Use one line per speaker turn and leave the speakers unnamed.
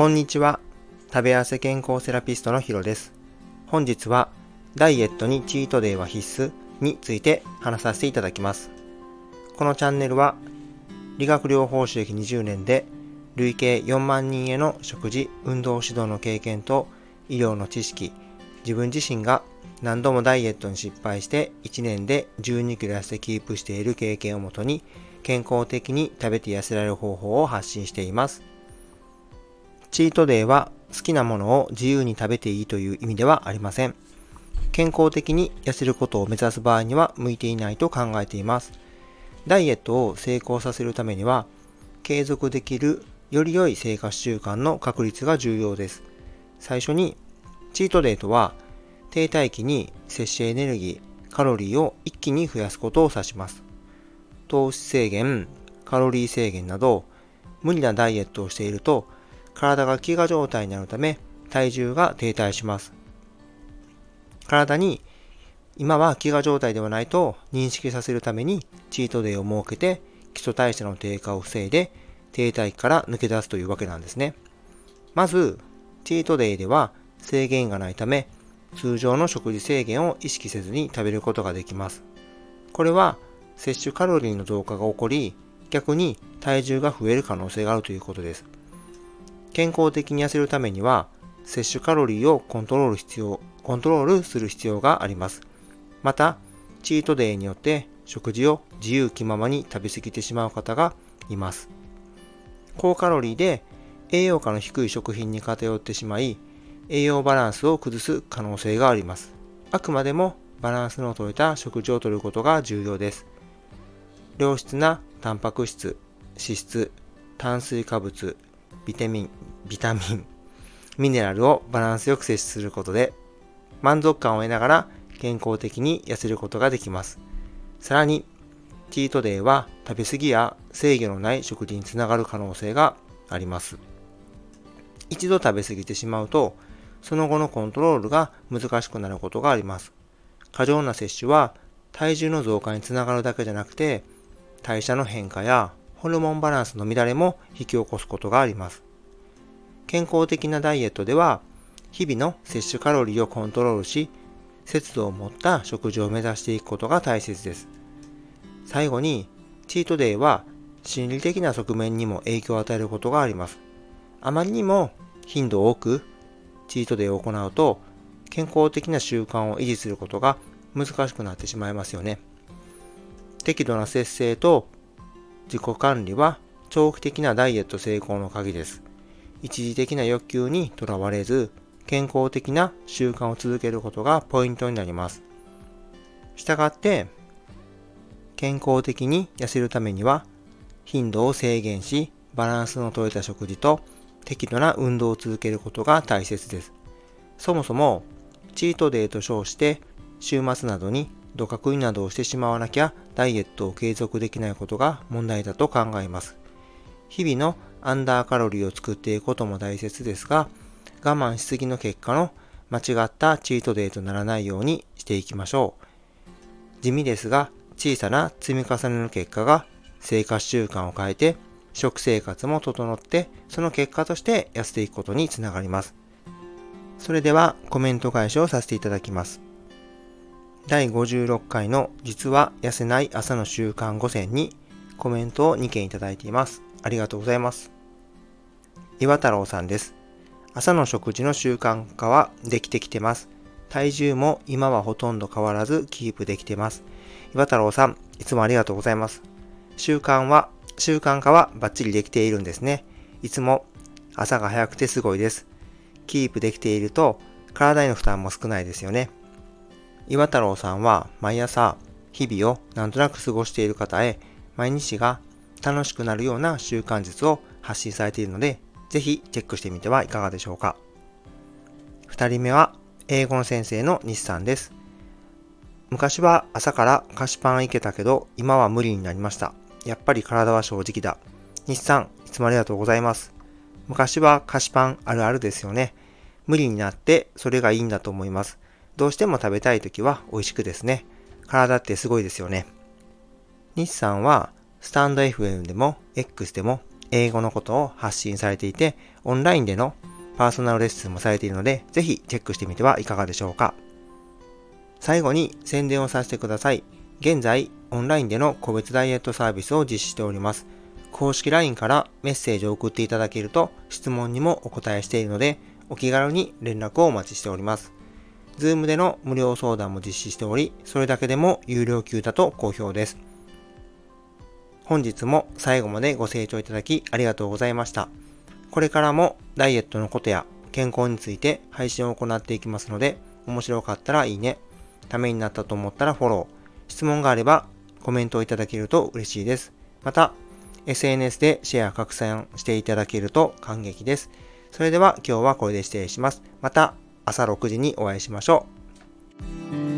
こんにちは。食べ合わせ健康セラピストのヒロです。本日はダイエットにチートデイは必須について話させていただきます。このチャンネルは理学療法士歴20年で累計4万人への食事、運動指導の経験と医療の知識、自分自身が何度もダイエットに失敗して1年で12キロ痩せキープしている経験をもとに健康的に食べて痩せられる方法を発信しています。チートデイは好きなものを自由に食べていいという意味ではありません。健康的に痩せることを目指す場合には向いていないと考えています。ダイエットを成功させるためには継続できるより良い生活習慣の確立が重要です。最初にチートデイとは停滞期に摂取エネルギー、カロリーを一気に増やすことを指します。糖質制限、カロリー制限など無理なダイエットをしていると体が飢餓状態になるため体重が停滞します。体に今は飢餓状態ではないと認識させるためにチートデイを設けて基礎代謝の低下を防いで停滞期から抜け出すというわけなんですね。まず、チートデイでは制限がないため通常の食事制限を意識せずに食べることができます。これは摂取カロリーの増加が起こり、逆に体重が増える可能性があるということです。健康的に痩せるためには、摂取カロリーをコントロール必要、コントロールする必要があります。また、チートデイによって食事を自由気ままに食べ過ぎてしまう方がいます。高カロリーで栄養価の低い食品に偏ってしまい、栄養バランスを崩す可能性があります。あくまでもバランスの取れた食事をとることが重要です。良質なタンパク質、脂質、炭水化物、ビタミン、ビタミン、ミネラルをバランスよく摂取することで満足感を得ながら健康的に痩せることができます。さらに、チートデイは食べ過ぎや制御のない食事につながる可能性があります。一度食べ過ぎてしまうとその後のコントロールが難しくなることがあります。過剰な摂取は体重の増加につながるだけじゃなくて、代謝の変化やホルモンバランスの乱れも引き起こすことがあります。健康的なダイエットでは、日々の摂取カロリーをコントロールし、節度を持った食事を目指していくことが大切です。最後に、チートデイは心理的な側面にも影響を与えることがあります。あまりにも頻度を多くチートデイを行うと、健康的な習慣を維持することが難しくなってしまいますよね。適度な節制と自己管理は長期的なダイエット成功の鍵です。一時的な欲求にとらわれず、健康的な習慣を続けることがポイントになります。したがって、健康的に痩せるためには、頻度を制限し、バランスの取れた食事と適度な運動を続けることが大切です。そもそも、チートデーと称して週末などにドカ食いなどをしてしまわなきゃダイエットを継続できないことが問題だと考えます。日々のアンダーカロリーを作っていくことも大切ですが、我慢しすぎの結果の間違ったチートデーとならないようにしていきましょう。地味ですが小さな積み重ねの結果が生活習慣を変えて食生活も整って、その結果として痩せていくことにつながります。それではコメント返しをさせていただきます。第56回の実は痩せない朝の習慣5選にコメントを2件いただいています。ありがとうございます。岩太郎さんです。朝の食事の習慣化はできてきてます。体重も今はほとんど変わらずキープできてます。岩太郎さん、いつもありがとうございます。習慣は習慣化はバッチリできているんですね。いつも朝が早くてすごいです。キープできていると体への負担も少ないですよね。岩太郎さんは毎朝日々をなんとなく過ごしている方へ毎日が楽しくなるような習慣術を発信されているので、ぜひチェックしてみてはいかがでしょうか。二人目は英語の先生の西さんです。昔は朝から菓子パンいけたけど今は無理になりました。やっぱり体は正直だ。日産、いつもありがとうございます。昔は菓子パンあるあるですよね。無理になってそれがいいんだと思います。どうしても食べたい時は美味しくですね。体ってすごいですよね。日産はスタンド FM でも X でも英語のことを発信されていて、オンラインでのパーソナルレッスンもされているので、ぜひチェックしてみてはいかがでしょうか。最後に宣伝をさせてください。現在、オンラインでの個別ダイエットサービスを実施しております。公式 LINE からメッセージを送っていただけると質問にもお答えしているので、お気軽に連絡をお待ちしております。Zoom での無料相談も実施しており、それだけでも有料級だと好評です。本日も最後までご清聴いただきありがとうございました。これからもダイエットのことや健康について配信を行っていきますので、面白かったらいいね、ためになったと思ったらフォロー、質問があればコメントをいただけると嬉しいです。また、SNS でシェア拡散していただけると感激です。それでは今日はこれで失礼します。また朝6時にお会いしましょう。